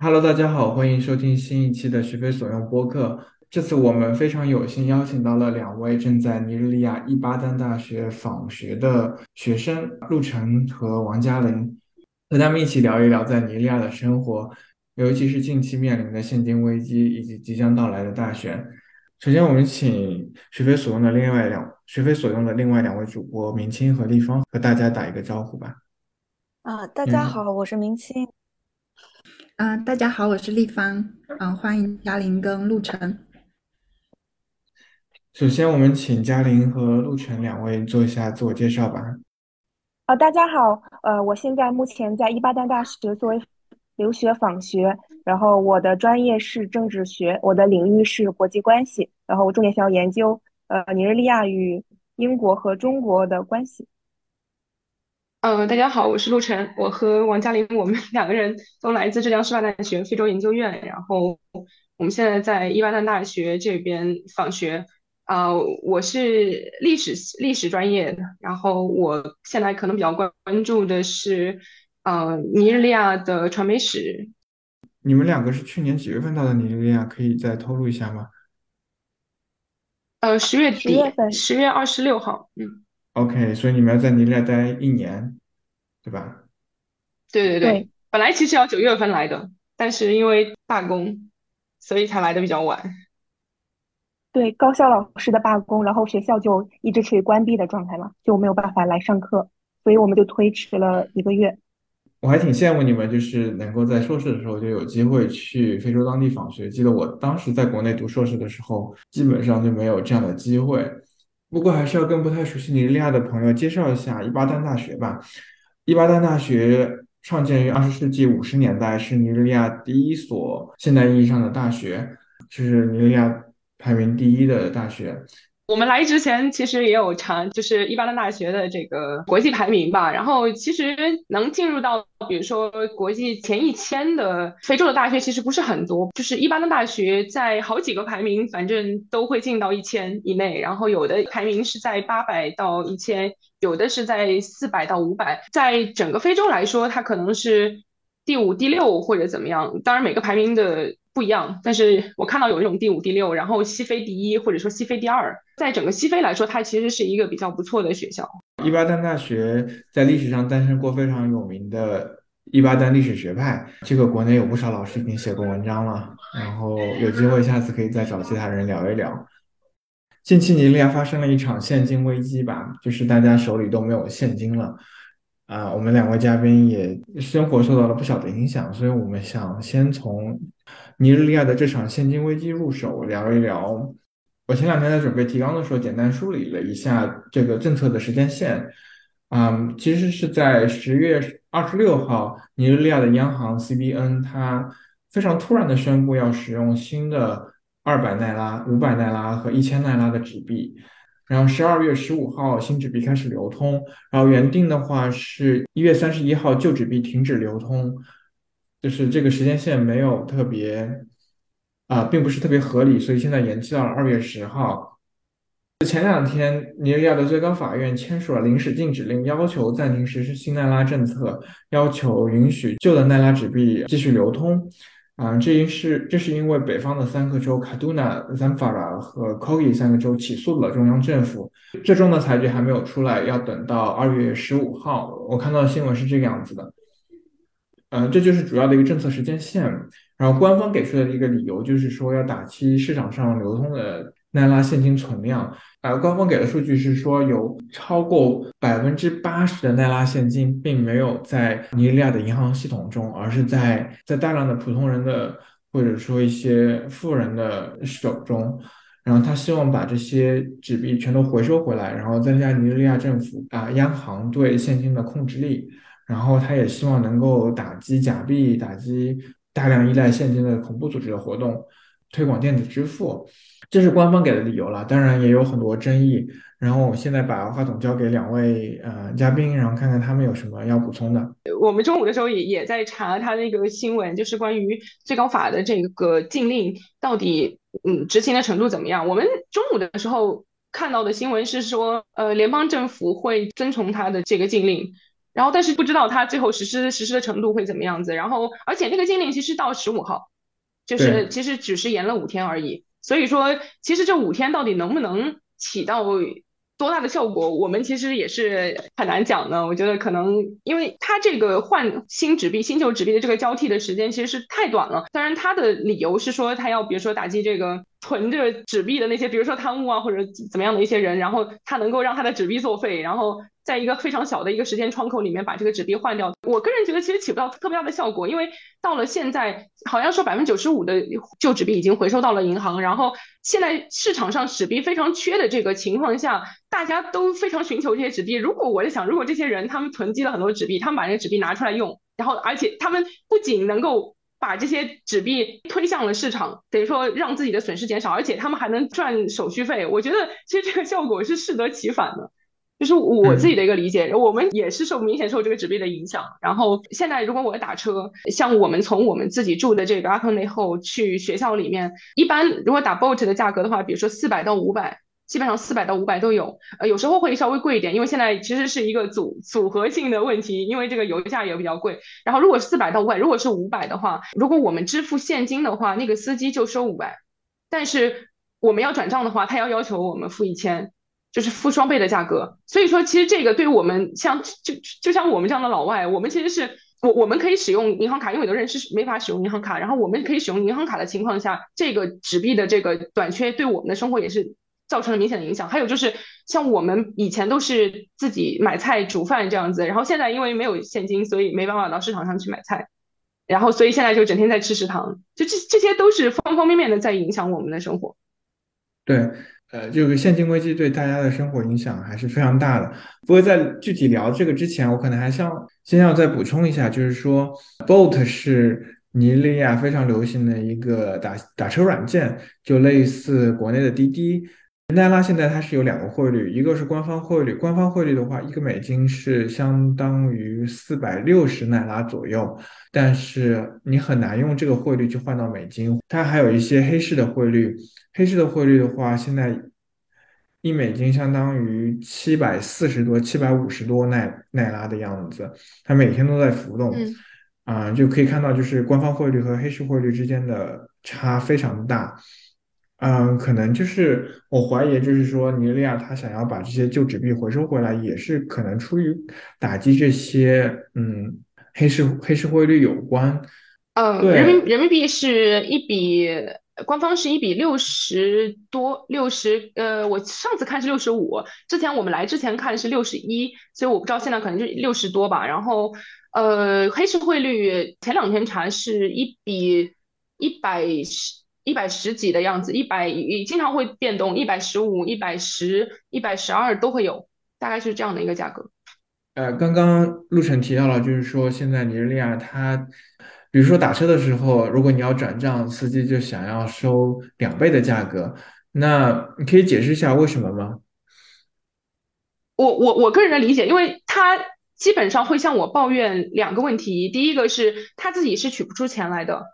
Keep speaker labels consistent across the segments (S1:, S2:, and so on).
S1: Hello，大家好，欢迎收听新一期的学非所用播客。这次我们非常有幸邀请到了两位正在尼日利亚伊巴丹大学访学的学生陆晨和王嘉玲，和他们一起聊一聊在尼日利亚的生活，尤其是近期面临的现金危机以及即将到来的大选。首先，我们请学非所用的另外两学非所用的另外两位主播明清和立方和大家打一个招呼吧。
S2: 啊，大家好，我是明清。
S3: 啊，大家好，我是立方，啊，欢迎嘉玲跟陆晨。
S1: 首先，我们请嘉玲和陆晨两位做一下自我介绍吧。
S4: 啊，大家好，呃，我现在目前在伊巴丹大学作为留学访学，然后我的专业是政治学，我的领域是国际关系，然后我重点想要研究呃尼日利亚与英国和中国的关系。
S5: 嗯，大家好，我是陆晨，我和王嘉玲，我们两个人都来自浙江师范大学非洲研究院，然后我们现在在伊巴丹大学这边访学。啊，我是历史历史专业的，然后我现在可能比较关关注的是，呃，尼日利亚的传媒史。
S1: 你们两个是去年几月份到的尼日利亚？可以再透露一下吗？
S5: 呃，十月底，
S4: 十
S5: 月二十六号，嗯。
S1: OK，所以你们要在尼日利亚待一年，对吧？
S5: 对对对，本来其实要九月份来的，但是因为罢工，所以才来的比较晚。
S4: 对，高校老师的罢工，然后学校就一直处于关闭的状态嘛，就没有办法来上课，所以我们就推迟了一个月。
S1: 我还挺羡慕你们，就是能够在硕士的时候就有机会去非洲当地访学。记得我当时在国内读硕士的时候，基本上就没有这样的机会。不过还是要跟不太熟悉尼日利亚的朋友介绍一下伊巴丹大学吧。伊巴丹大学创建于二十世纪五十年代，是尼日利亚第一所现代意义上的大学，是尼日利亚排名第一的大学。
S5: 我们来之前其实也有查，就是伊巴丹大学的这个国际排名吧。然后其实能进入到，比如说国际前一千的非洲的大学其实不是很多。就是伊巴丹大学在好几个排名，反正都会进到一千以内。然后有的排名是在八百到一千，有的是在四百到五百。在整个非洲来说，它可能是第五、第六或者怎么样。当然每个排名的。不一样，但是我看到有一种第五、第六，然后西非第一，或者说西非第二，在整个西非来说，它其实是一个比较不错的学校。
S1: 伊巴丹大学在历史上诞生过非常有名的伊巴丹历史学派，这个国内有不少老师已经写过文章了，然后有机会下次可以再找其他人聊一聊。近期尼日利亚发生了一场现金危机吧，就是大家手里都没有现金了。啊，我们两位嘉宾也生活受到了不小的影响，所以我们想先从尼日利亚的这场现金危机入手聊一聊。我前两天在准备提纲的时候，简单梳理了一下这个政策的时间线。嗯，其实是在十月二十六号，尼日利亚的央行 CBN 它非常突然的宣布要使用新的二百奈拉、五百奈拉和一千奈拉的纸币。然后十二月十五号新纸币开始流通，然后原定的话是一月三十一号旧纸币停止流通，就是这个时间线没有特别啊，并不是特别合理，所以现在延期到了二月十号。前两天尼日利亚的最高法院签署了临时禁止令，要求暂停实施新奈拉政策，要求允许旧的奈拉纸币继续流通。啊，这因是这是因为北方的三个州卡杜纳、赞法拉和 Kogi 三个州起诉了中央政府，最终的裁决还没有出来，要等到二月十五号。我看到的新闻是这个样子的，嗯，这就是主要的一个政策时间线。然后官方给出的一个理由就是说要打击市场上流通的。奈拉现金存量，呃，官方给的数据是说，有超过百分之八十的奈拉现金并没有在尼日利亚的银行系统中，而是在在大量的普通人的或者说一些富人的手中。然后他希望把这些纸币全都回收回来，然后增加尼日利亚政府啊央行对现金的控制力。然后他也希望能够打击假币，打击大量依赖现金的恐怖组织的活动，推广电子支付。这是官方给的理由了，当然也有很多争议。然后我现在把话筒交给两位呃嘉宾，然后看看他们有什么要补充的。
S5: 我们中午的时候也也在查他那个新闻，就是关于最高法的这个禁令到底嗯执行的程度怎么样。我们中午的时候看到的新闻是说，呃，联邦政府会遵从他的这个禁令。然后但是不知道它最后实施实施的程度会怎么样子。然后而且那个禁令其实到十五号，就是其实只是延了五天而已。所以说，其实这五天到底能不能起到？多大的效果，我们其实也是很难讲的。我觉得可能，因为它这个换新纸币、新旧纸币的这个交替的时间其实是太短了。当然，它的理由是说，它要比如说打击这个囤着纸币的那些，比如说贪污啊或者怎么样的一些人，然后它能够让它的纸币作废，然后。在一个非常小的一个时间窗口里面把这个纸币换掉，我个人觉得其实起不到特别大的效果，因为到了现在，好像说百分之九十五的旧纸币已经回收到了银行，然后现在市场上纸币非常缺的这个情况下，大家都非常寻求这些纸币。如果我在想，如果这些人他们囤积了很多纸币，他们把这个纸币拿出来用，然后而且他们不仅能够把这些纸币推向了市场，等于说让自己的损失减少，而且他们还能赚手续费，我觉得其实这个效果是适得其反的。就是我自己的一个理解，我们也是受明显受这个纸币的影响。然后现在如果我打车，像我们从我们自己住的这个阿克内后去学校里面，一般如果打 boat 的价格的话，比如说四百到五百，基本上四百到五百都有。呃，有时候会稍微贵一点，因为现在其实是一个组组合性的问题，因为这个油价也比较贵。然后如果是四百到五百，如果是五百的话，如果我们支付现金的话，那个司机就收五百，但是我们要转账的话，他要要求我们付一千。就是付双倍的价格，所以说其实这个对于我们像就就像我们这样的老外，我们其实是我我们可以使用银行卡，因为有的人是没法使用银行卡，然后我们可以使用银行卡的情况下，这个纸币的这个短缺对我们的生活也是造成了明显的影响。还有就是像我们以前都是自己买菜煮饭这样子，然后现在因为没有现金，所以没办法到市场上去买菜，然后所以现在就整天在吃食堂，就这这些都是方方面面的在影响我们的生活。
S1: 对。呃，这个现金危机对大家的生活影响还是非常大的。不过在具体聊这个之前，我可能还想先要再补充一下，就是说，Bolt 是尼日利亚非常流行的一个打打车软件，就类似国内的滴滴。奈拉现在它是有两个汇率，一个是官方汇率，官方汇率的话，一个美金是相当于四百六十奈拉左右，但是你很难用这个汇率去换到美金。它还有一些黑市的汇率，黑市的汇率的话，现在一美金相当于七百四十多、七百五十多奈奈拉的样子，它每天都在浮动，啊，就可以看到就是官方汇率和黑市汇率之间的差非常大。嗯，可能就是我怀疑，就是说尼日利亚他想要把这些旧纸币回收回来，也是可能出于打击这些嗯黑市黑市汇率有关。
S5: 嗯，人民人民币是一比官方是一比六十多六十，呃，我上次看是六十五，之前我们来之前看是六十一，所以我不知道现在可能就六十多吧。然后呃，黑市汇率前两天查是一比一百十。一百十几的样子，一百也经常会变动，一百十五、一百十、一百十二都会有，大概是这样的一个价格。
S1: 呃，刚刚陆晨提到了，就是说现在尼日利亚它，比如说打车的时候，如果你要转账，司机就想要收两倍的价格，那你可以解释一下为什么吗？
S5: 我我我个人的理解，因为他基本上会向我抱怨两个问题，第一个是他自己是取不出钱来的。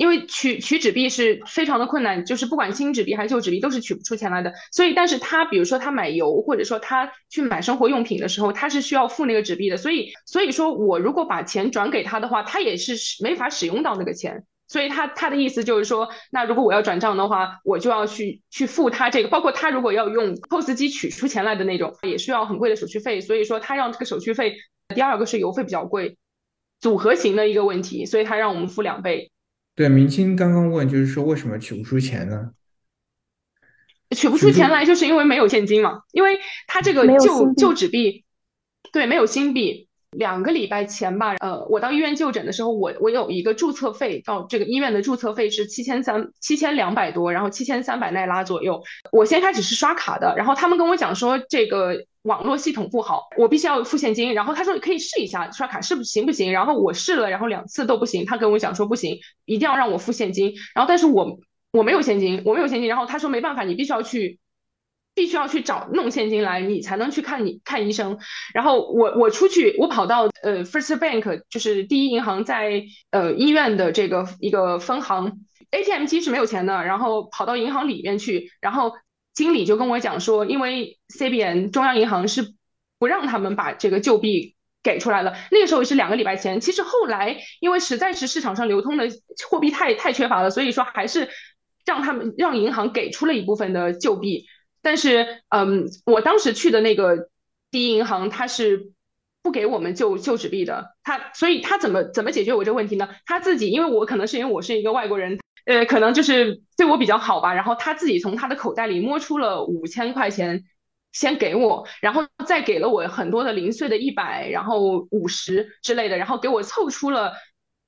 S5: 因为取取纸币是非常的困难，就是不管新纸币还是旧纸币都是取不出钱来的。所以，但是他比如说他买油，或者说他去买生活用品的时候，他是需要付那个纸币的。所以，所以说我如果把钱转给他的话，他也是没法使用到那个钱。所以他他的意思就是说，那如果我要转账的话，我就要去去付他这个，包括他如果要用 POS 机取出钱来的那种，也需要很贵的手续费。所以说他让这个手续费，第二个是邮费比较贵，组合型的一个问题，所以他让我们付两倍。
S1: 对，明清刚刚问，就是说为什么取不出钱呢？
S5: 取不出钱来，就是因为没有现金嘛。因为他这个旧旧纸币，对，没有新币。两个礼拜前吧，呃，我到医院就诊的时候，我我有一个注册费，到这个医院的注册费是七千三七千两百多，然后七千三百奈拉左右。我先开始是刷卡的，然后他们跟我讲说这个。网络系统不好，我必须要付现金。然后他说可以试一下刷卡是不行不行。然后我试了，然后两次都不行。他跟我讲说不行，一定要让我付现金。然后但是我我没有现金，我没有现金。然后他说没办法，你必须要去，必须要去找弄现金来，你才能去看你看医生。然后我我出去，我跑到呃 First Bank，就是第一银行在呃医院的这个一个分行，ATM 机是没有钱的。然后跑到银行里面去，然后。经理就跟我讲说，因为 CBN 中央银行是不让他们把这个旧币给出来了。那个时候是两个礼拜前。其实后来因为实在是市场上流通的货币太太缺乏了，所以说还是让他们让银行给出了一部分的旧币。但是，嗯，我当时去的那个第一银行，它是不给我们旧旧纸币的。他所以他怎么怎么解决我这个问题呢？他自己，因为我可能是因为我是一个外国人，呃，可能就是对我比较好吧。然后他自己从他的口袋里摸出了五千块钱，先给我，然后再给了我很多的零碎的一百，然后五十之类的，然后给我凑出了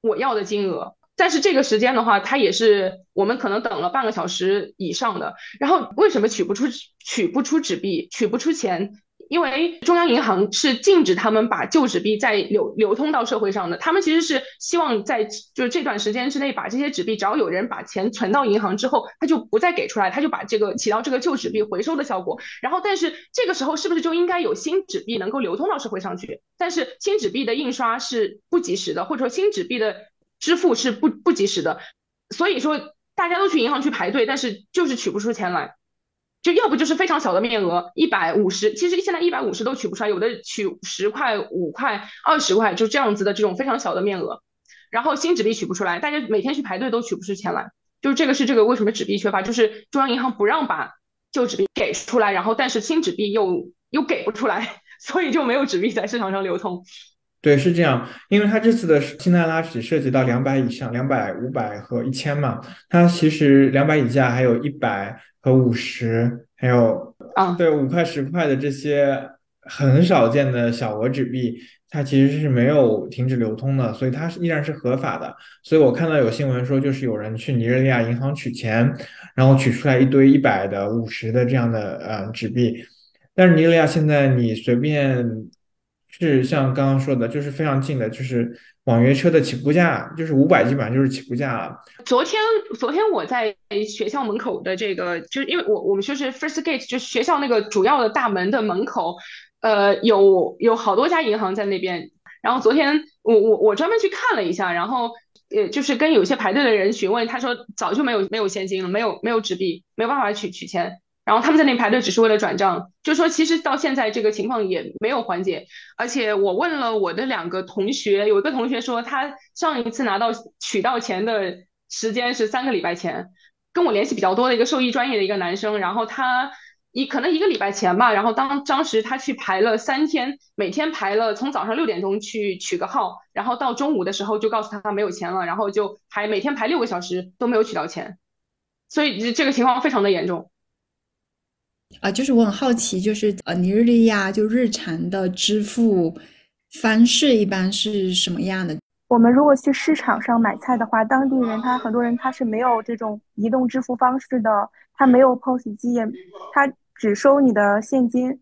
S5: 我要的金额。但是这个时间的话，他也是我们可能等了半个小时以上的。然后为什么取不出取不出纸币，取不出钱？因为中央银行是禁止他们把旧纸币再流流通到社会上的。他们其实是希望在就是这段时间之内把这些纸币，只要有人把钱存到银行之后，他就不再给出来，他就把这个起到这个旧纸币回收的效果。然后，但是这个时候是不是就应该有新纸币能够流通到社会上去？但是新纸币的印刷是不及时的，或者说新纸币的。支付是不不及时的，所以说大家都去银行去排队，但是就是取不出钱来，就要不就是非常小的面额，一百五十，其实现在一百五十都取不出来，有的取十块、五块、二十块，就这样子的这种非常小的面额，然后新纸币取不出来，大家每天去排队都取不出钱来，就是这个是这个为什么纸币缺乏，就是中央银行不让把旧纸币给出来，然后但是新纸币又又给不出来，所以就没有纸币在市场上流通。
S1: 对，是这样，因为它这次的新奈拉只涉及到两百以上，两百、五百和一千嘛。它其实两百以下还有一百和五十，还有
S5: 啊，
S1: 对，五块、十块的这些很少见的小额纸币，它其实是没有停止流通的，所以它是依然是合法的。所以我看到有新闻说，就是有人去尼日利亚银行取钱，然后取出来一堆一百的、五十的这样的呃纸币，但是尼日利亚现在你随便。是像刚刚说的，就是非常近的，就是网约车的起步价，就是五百，基本上就是起步价了。
S5: 昨天，昨天我在学校门口的这个，就是因为我我们说是 First Gate，就是学校那个主要的大门的门口，呃，有有好多家银行在那边。然后昨天我我我专门去看了一下，然后呃，就是跟有些排队的人询问，他说早就没有没有现金了，没有没有纸币，没有办法取取钱。然后他们在那里排队只是为了转账，就说其实到现在这个情况也没有缓解。而且我问了我的两个同学，有一个同学说他上一次拿到取到钱的时间是三个礼拜前，跟我联系比较多的一个兽医专业的一个男生，然后他一可能一个礼拜前吧，然后当当时他去排了三天，每天排了从早上六点钟去取个号，然后到中午的时候就告诉他没有钱了，然后就排每天排六个小时都没有取到钱，所以这个情况非常的严重。
S3: 啊，就是我很好奇，就是呃，尼日利亚就日常的支付方式一般是什么样的？
S4: 我们如果去市场上买菜的话，当地人他很多人他是没有这种移动支付方式的，他没有 POS 机，他只收你的现金。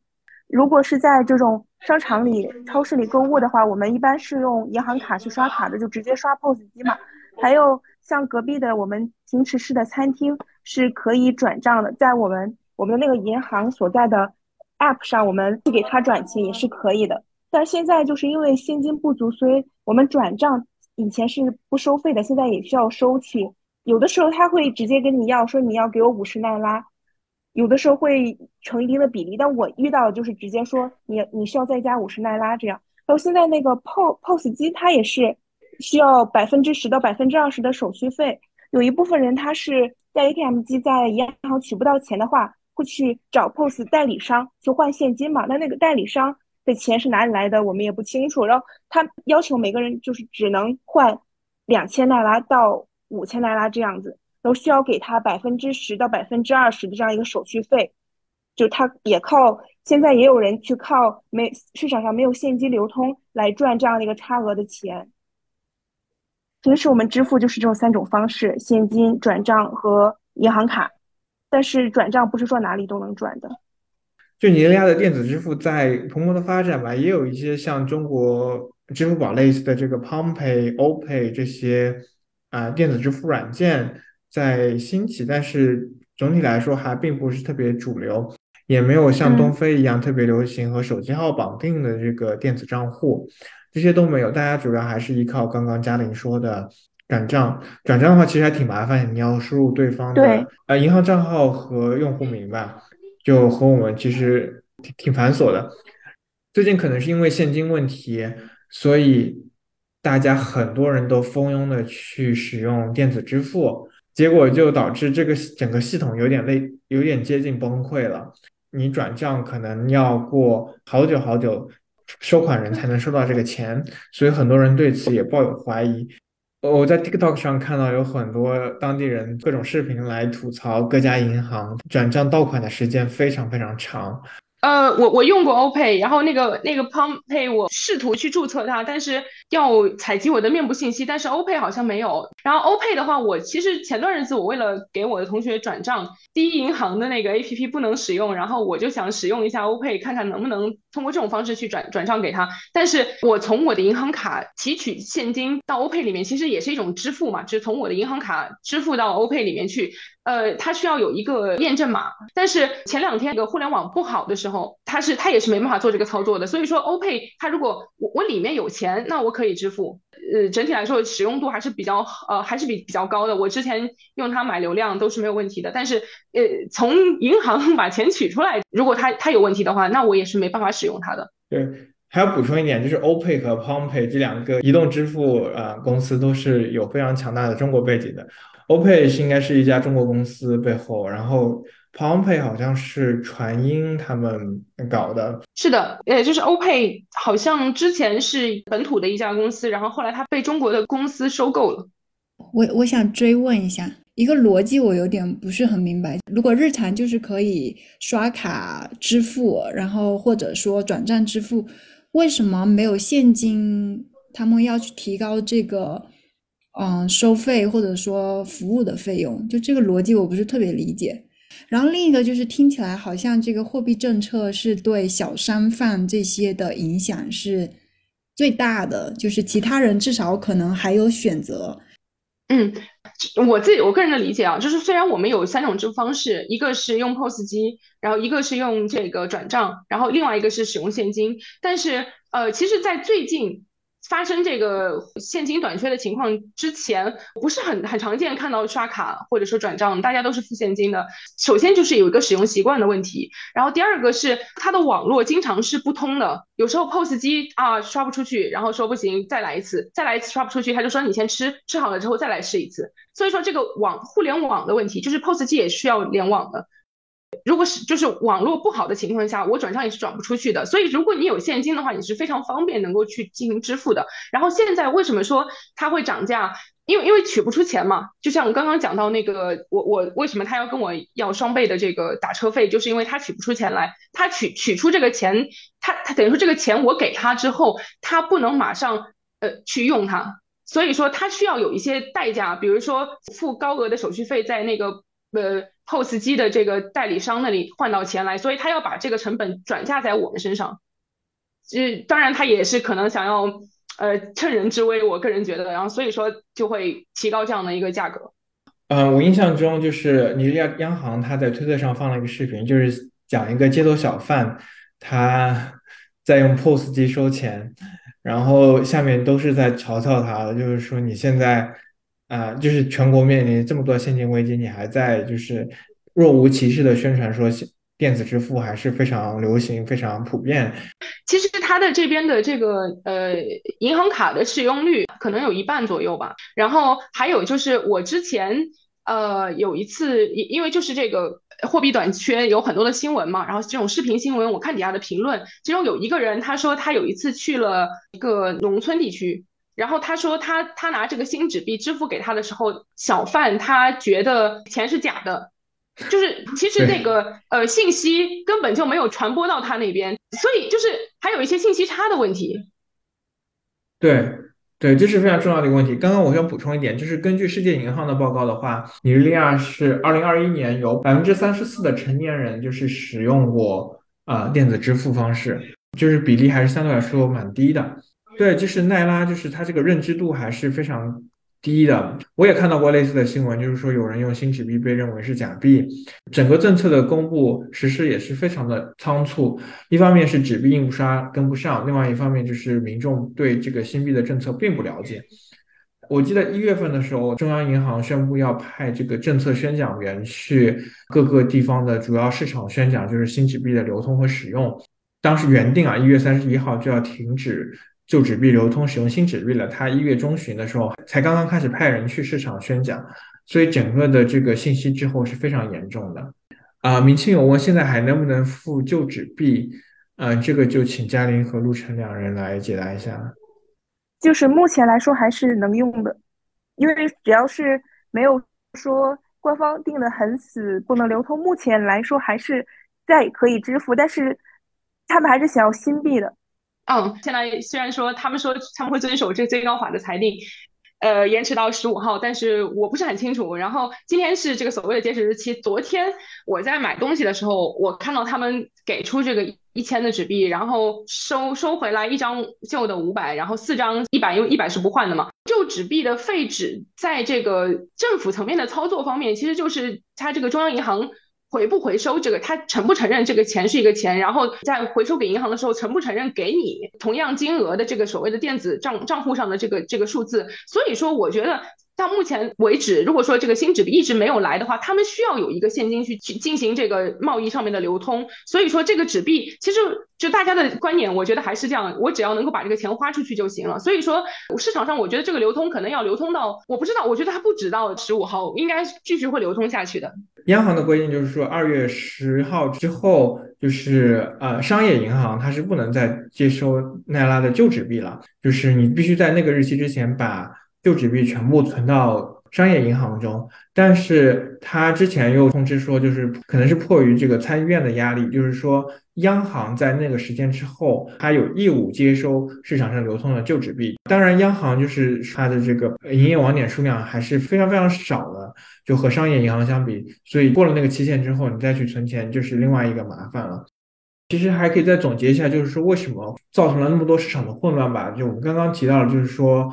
S4: 如果是在这种商场里、超市里购物的话，我们一般是用银行卡去刷卡的，就直接刷 POS 机嘛。还有像隔壁的我们平池市的餐厅是可以转账的，在我们。我们的那个银行所在的 App 上，我们去给他转钱也是可以的。但现在就是因为现金不足，所以我们转账以前是不收费的，现在也需要收取。有的时候他会直接跟你要说你要给我五十奈拉，有的时候会成一定的比例。但我遇到的就是直接说你你需要再加五十奈拉这样。然后现在那个 POS POS 机，它也是需要百分之十到百分之二十的手续费。有一部分人他是在 ATM 机在银行取不到钱的话。会去找 POS 代理商去换现金嘛？那那个代理商的钱是哪里来的？我们也不清楚。然后他要求每个人就是只能换两千奈拉到五千奈拉这样子，然后需要给他百分之十到百分之二十的这样一个手续费。就他也靠现在也有人去靠没市场上没有现金流通来赚这样的一个差额的钱。平时我们支付就是这种三种方式：现金、转账和银行卡。但是转账不是说哪里都能转的。
S1: 就尼日利亚的电子支付在蓬勃的发展吧，也有一些像中国支付宝类似的这个 PalmPay、OPay 这些啊电子支付软件在兴起，但是总体来说还并不是特别主流，也没有像东非一样特别流行和手机号绑定的这个电子账户，这些都没有。大家主要还是依靠刚刚嘉玲说的。转账，转账的话其实还挺麻烦，你要输入对方的呃银行账号和用户名吧，就和我们其实挺挺繁琐的。最近可能是因为现金问题，所以大家很多人都蜂拥的去使用电子支付，结果就导致这个整个系统有点类，有点接近崩溃了。你转账可能要过好久好久，收款人才能收到这个钱，所以很多人对此也抱有怀疑。我在 TikTok 上看到有很多当地人各种视频来吐槽各家银行转账到款的时间非常非常长。
S5: 呃，我我用过 OPay，然后那个那个 PalmPay 我试图去注册它，但是要采集我的面部信息，但是 OPay 好像没有。然后 OPay 的话，我其实前段日子我为了给我的同学转账，第一银行的那个 APP 不能使用，然后我就想使用一下 OPay，看看能不能通过这种方式去转转账给他。但是我从我的银行卡提取现金到 OPay 里面，其实也是一种支付嘛，就是从我的银行卡支付到 OPay 里面去。呃，它需要有一个验证码，但是前两天那个互联网不好的时候，它是它也是没办法做这个操作的。所以说，OPay 它如果我我里面有钱，那我可以支付。呃，整体来说使用度还是比较呃还是比比较高的。我之前用它买流量都是没有问题的。但是呃，从银行 把钱取出来，如果它它有问题的话，那我也是没办法使用它的。
S1: 对，还要补充一点，就是 OPay 和 PalmPay 这两个移动支付呃公司都是有非常强大的中国背景的。OPay 是应该是一家中国公司背后，然后 PalmPay 好像是传音他们搞的。
S5: 是的，呃，就是 OPay 好像之前是本土的一家公司，然后后来它被中国的公司收购了。
S3: 我我想追问一下一个逻辑，我有点不是很明白。如果日常就是可以刷卡支付，然后或者说转账支付，为什么没有现金？他们要去提高这个？嗯，收费或者说服务的费用，就这个逻辑我不是特别理解。然后另一个就是听起来好像这个货币政策是对小商贩这些的影响是最大的，就是其他人至少可能还有选择。
S5: 嗯，我自己我个人的理解啊，就是虽然我们有三种支付方式，一个是用 POS 机，然后一个是用这个转账，然后另外一个是使用现金，但是呃，其实，在最近。发生这个现金短缺的情况之前，不是很很常见看到刷卡或者说转账，大家都是付现金的。首先就是有一个使用习惯的问题，然后第二个是它的网络经常是不通的，有时候 POS 机啊刷不出去，然后说不行，再来一次，再来一次刷不出去，他就说你先吃，吃好了之后再来试一次。所以说这个网互联网的问题，就是 POS 机也需要联网的。如果是就是网络不好的情况下，我转账也是转不出去的。所以如果你有现金的话，你是非常方便能够去进行支付的。然后现在为什么说它会涨价？因为因为取不出钱嘛。就像我刚刚讲到那个，我我为什么他要跟我要双倍的这个打车费？就是因为他取不出钱来，他取取出这个钱，他他等于说这个钱我给他之后，他不能马上呃去用它，所以说他需要有一些代价，比如说付高额的手续费在那个。呃，POS 机的这个代理商那里换到钱来，所以他要把这个成本转嫁在我们身上。这当然他也是可能想要呃趁人之危，我个人觉得，然后所以说就会提高这样的一个价格。
S1: 嗯，我印象中就是尼日利亚央行他在推特上放了一个视频，就是讲一个街头小贩他在用 POS 机收钱，然后下面都是在嘲笑他的，就是说你现在。啊，就是全国面临这么多现金危机，你还在就是若无其事的宣传说电子支付还是非常流行、非常普遍。
S5: 其实它的这边的这个呃银行卡的使用率可能有一半左右吧。然后还有就是我之前呃有一次，因因为就是这个货币短缺有很多的新闻嘛，然后这种视频新闻我看底下的评论，其中有一个人他说他有一次去了一个农村地区。然后他说，他他拿这个新纸币支付给他的时候，小贩他觉得钱是假的，就是其实那个呃信息根本就没有传播到他那边，所以就是还有一些信息差的问题。
S1: 对对，这是非常重要的一个问题。刚刚我想补充一点，就是根据世界银行的报告的话，尼日利亚是二零二一年有百分之三十四的成年人就是使用过啊电子支付方式，就是比例还是相对来说蛮低的。对，就是奈拉，就是他这个认知度还是非常低的。我也看到过类似的新闻，就是说有人用新纸币被认为是假币。整个政策的公布实施也是非常的仓促，一方面是纸币印刷跟不上，另外一方面就是民众对这个新币的政策并不了解。我记得一月份的时候，中央银行宣布要派这个政策宣讲员去各个地方的主要市场宣讲，就是新纸币的流通和使用。当时原定啊一月三十一号就要停止旧纸币流通，使用新纸币了。他一月中旬的时候才刚刚开始派人去市场宣讲，所以整个的这个信息滞后是非常严重的。啊，明清有问现在还能不能付旧纸币？呃，这个就请嘉玲和陆晨两人来解答一下。
S4: 就是目前来说还是能用的，因为只要是没有说官方定的很死不能流通，目前来说还是在可以支付，但是他们还是想要新币的。
S5: 嗯，现在虽然说他们说他们会遵守这最高法的裁定。呃，延迟到十五号，但是我不是很清楚。然后今天是这个所谓的截止日期。昨天我在买东西的时候，我看到他们给出这个一千的纸币，然后收收回来一张旧的五百，然后四张一百，因为一百是不换的嘛。旧纸币的废纸，在这个政府层面的操作方面，其实就是它这个中央银行。回不回收这个，他承不承认这个钱是一个钱，然后在回收给银行的时候，承不承认给你同样金额的这个所谓的电子账账户上的这个这个数字？所以说，我觉得。到目前为止，如果说这个新纸币一直没有来的话，他们需要有一个现金去去进行这个贸易上面的流通。所以说，这个纸币其实就大家的观念，我觉得还是这样，我只要能够把这个钱花出去就行了。所以说，市场上我觉得这个流通可能要流通到，我不知道，我觉得它不止到十五号，应该继续会流通下去的。
S1: 央行的规定就是说，二月十号之后，就是呃，商业银行它是不能再接收奈拉的旧纸币了，就是你必须在那个日期之前把。旧纸币全部存到商业银行中，但是他之前又通知说，就是可能是迫于这个参议院的压力，就是说央行在那个时间之后，它有义务接收市场上流通的旧纸币。当然，央行就是它的这个营业网点数量还是非常非常少的，就和商业银行相比，所以过了那个期限之后，你再去存钱就是另外一个麻烦了。其实还可以再总结一下，就是说为什么造成了那么多市场的混乱吧？就我们刚刚提到的，就是说。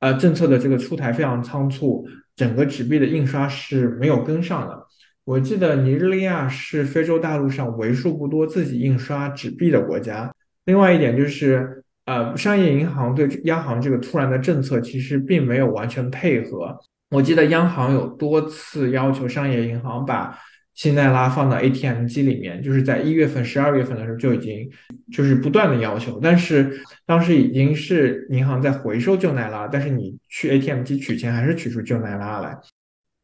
S1: 呃，政策的这个出台非常仓促，整个纸币的印刷是没有跟上的。我记得尼日利亚是非洲大陆上为数不多自己印刷纸币的国家。另外一点就是，呃，商业银行对央行这个突然的政策其实并没有完全配合。我记得央行有多次要求商业银行把。新奈拉放到 ATM 机里面，就是在一月份、十二月份的时候就已经就是不断的要求，但是当时已经是银行在回收旧奈拉，但是你去 ATM 机取钱还是取出旧奈拉来。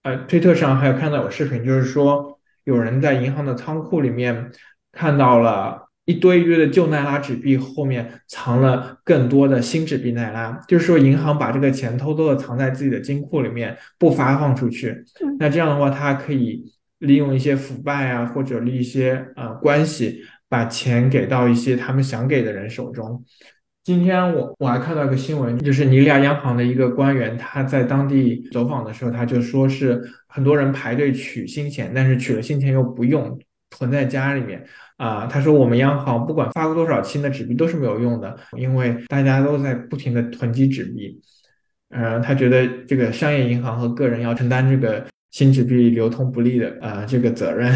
S1: 呃，推特上还有看到有视频，就是说有人在银行的仓库里面看到了一堆一堆的旧奈拉纸币，后面藏了更多的新纸币奈拉，就是说银行把这个钱偷偷的藏在自己的金库里面不发放出去。那这样的话，它可以。利用一些腐败啊，或者利一些呃关系，把钱给到一些他们想给的人手中。今天我我还看到一个新闻，就是尼日利亚央行的一个官员，他在当地走访的时候，他就说是很多人排队取新钱，但是取了新钱又不用，囤在家里面啊。他说我们央行不管发过多少新的纸币都是没有用的，因为大家都在不停的囤积纸币。嗯，他觉得这个商业银行和个人要承担这个。新纸币流通不利的啊，这个责任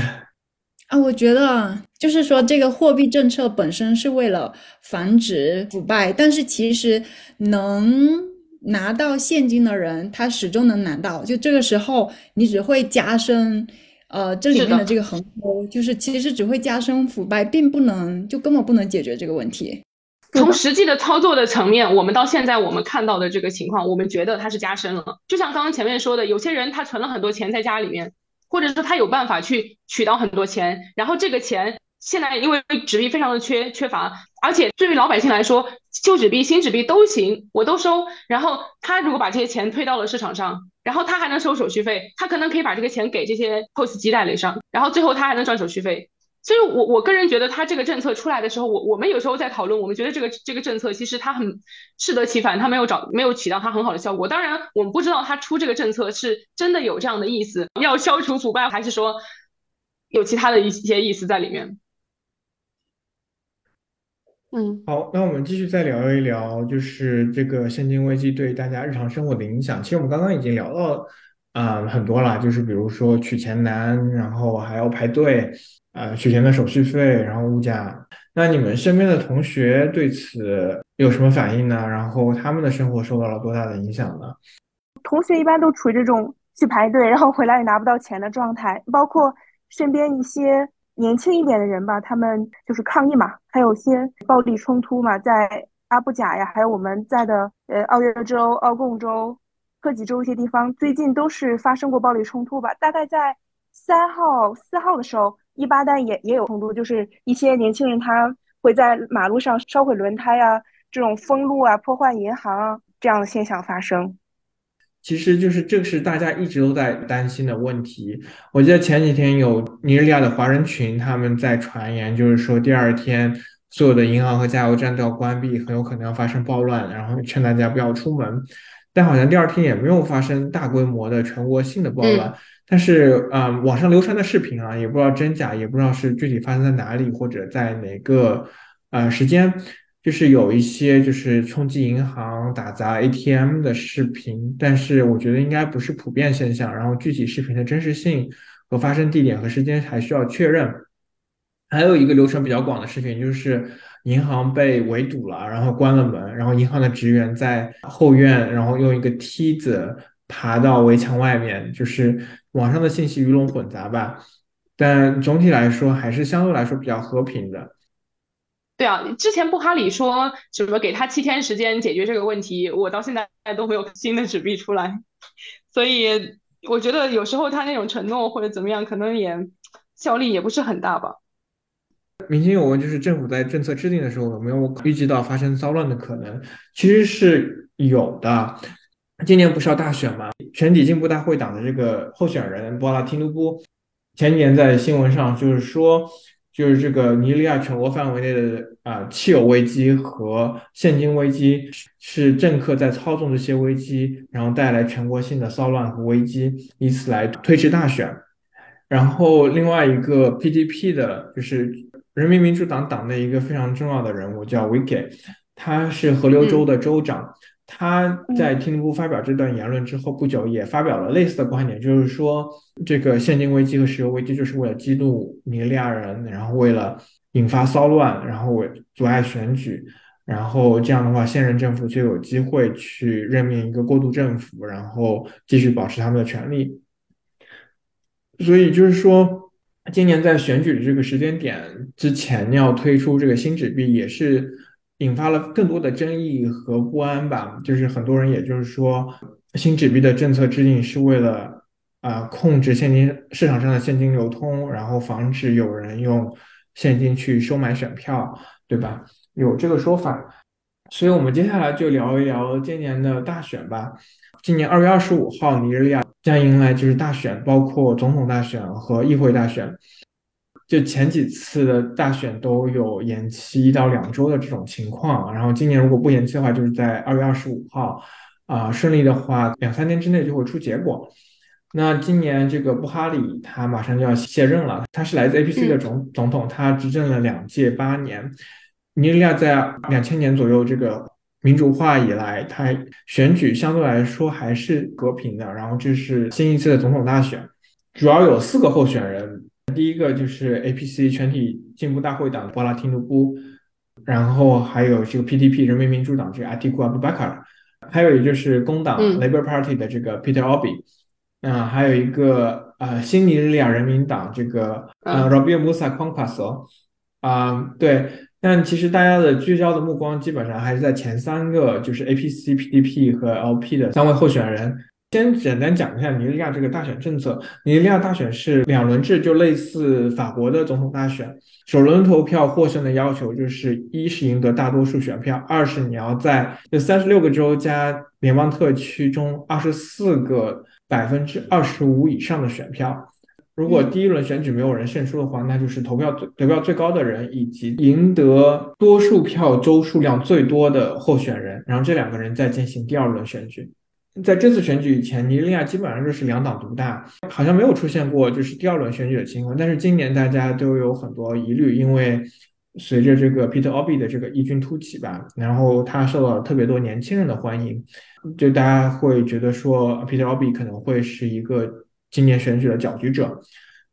S3: 啊，我觉得就是说，这个货币政策本身是为了防止腐败，但是其实能拿到现金的人，他始终能拿到。就这个时候，你只会加深呃这里面的这个横沟，就是其实只会加深腐败，并不能就根本不能解决这个问题。
S5: 从实际的操作的层面，我们到现在我们看到的这个情况，我们觉得它是加深了。就像刚刚前面说的，有些人他存了很多钱在家里面，或者说他有办法去取到很多钱，然后这个钱现在因为纸币非常的缺缺乏，而且对于老百姓来说，旧纸币、新纸币都行，我都收。然后他如果把这些钱推到了市场上，然后他还能收手续费，他可能可以把这个钱给这些 POS 机代理商，然后最后他还能赚手续费。所以，我我个人觉得，他这个政策出来的时候，我我们有时候在讨论，我们觉得这个这个政策其实它很适得其反，它没有找没有起到它很好的效果。当然，我们不知道他出这个政策是真的有这样的意思，要消除腐败，还是说有其他的一些意思在里面。
S2: 嗯，
S1: 好，那我们继续再聊一聊，就是这个现金危机对大家日常生活的影响。其实我们刚刚已经聊到啊很多了，就是比如说取钱难，然后还要排队。呃，取钱的手续费，然后物价，那你们身边的同学对此有什么反应呢？然后他们的生活受到了多大的影响呢？
S4: 同学一般都处于这种去排队，然后回来也拿不到钱的状态，包括身边一些年轻一点的人吧，他们就是抗议嘛，还有些暴力冲突嘛，在阿布贾呀，还有我们在的呃奥约州、奥贡州、科吉州一些地方，最近都是发生过暴力冲突吧。大概在三号、四号的时候，伊巴丹也也有冲突，就是一些年轻人他会在马路上烧毁轮胎啊，这种封路啊、破坏银行啊这样的现象发生。
S1: 其实就是这是大家一直都在担心的问题。我记得前几天有尼日利亚的华人群他们在传言，就是说第二天所有的银行和加油站都要关闭，很有可能要发生暴乱，然后劝大家不要出门。但好像第二天也没有发生大规模的全国性的暴乱。但是啊，网上流传的视频啊，也不知道真假，也不知道是具体发生在哪里或者在哪个呃时间。就是有一些就是冲击银行、打砸 ATM 的视频，但是我觉得应该不是普遍现象。然后具体视频的真实性和发生地点和时间还需要确认。还有一个流程比较广的视频，就是银行被围堵了，然后关了门，然后银行的职员在后院，然后用一个梯子爬到围墙外面。就是网上的信息鱼龙混杂吧，但总体来说还是相对来说比较和平的。
S5: 对啊，之前布哈里说什么给他七天时间解决这个问题，我到现在都没有新的纸币出来，所以我觉得有时候他那种承诺或者怎么样，可能也效力也不是很大吧。
S1: 明星有问，就是政府在政策制定的时候有没有预计到发生骚乱的可能？其实是有的。今年不是要大选吗？全体进步大会党的这个候选人波拉提努布，前几年在新闻上就是说。就是这个尼日利亚全国范围内的啊汽油危机和现金危机，是政客在操纵这些危机，然后带来全国性的骚乱和危机，以此来推迟大选。然后另外一个 PDP 的，就是人民民主党党内一个非常重要的人物叫 Wiki，他是河流州的州长。他在听尼布发表这段言论之后不久，也发表了类似的观点，就是说这个现金危机和石油危机就是为了激怒尼日利亚人，然后为了引发骚乱，然后为阻碍选举，然后这样的话，现任政府就有机会去任命一个过渡政府，然后继续保持他们的权利。所以就是说，今年在选举的这个时间点之前要推出这个新纸币，也是。引发了更多的争议和不安吧，就是很多人也就是说，新纸币的政策制定是为了啊控制现金市场上的现金流通，然后防止有人用现金去收买选票，对吧？有这个说法，所以我们接下来就聊一聊今年的大选吧。今年二月二十五号，尼日利亚将迎来就是大选，包括总统大选和议会大选。就前几次的大选都有延期一到两周的这种情况，然后今年如果不延期的话，就是在二月二十五号，啊，顺利的话，两三天之内就会出结果。那今年这个布哈里他马上就要卸任了，他是来自 APC 的总总统，他执政了两届八年。尼日利亚在两千年左右这个民主化以来，他选举相对来说还是和平的。然后这是新一次的总统大选，主要有四个候选人。第一个就是 APC 全体进步大会党波拉提努布，然后还有这个 PDP 人民民主党这个阿提库阿布巴卡，还有也就是工党 Labour Party 的这个 Peter Obi，啊，还有一个呃新尼日利亚人民党这个呃 Robert Musa k w a n k a s o 啊，对，但其实大家的聚焦的目光基本上还是在前三个，就是 APC、PDP 和 LP 的三位候选人。先简单讲一下尼日利亚这个大选政策。尼日利亚大选是两轮制，就类似法国的总统大选。首轮投票获胜的要求就是：一是赢得大多数选票；二是你要在这三十六个州加联邦特区中二十四个百分之二十五以上的选票。如果第一轮选举没有人胜出的话，那就是投票最得票最高的人以及赢得多数票州数量最多的候选人，然后这两个人再进行第二轮选举。在这次选举以前，尼日利亚基本上就是两党独大，好像没有出现过就是第二轮选举的情况。但是今年大家都有很多疑虑，因为随着这个 Peter Obi 的这个异军突起吧，然后他受到了特别多年轻人的欢迎，就大家会觉得说 Peter Obi 可能会是一个今年选举的搅局者。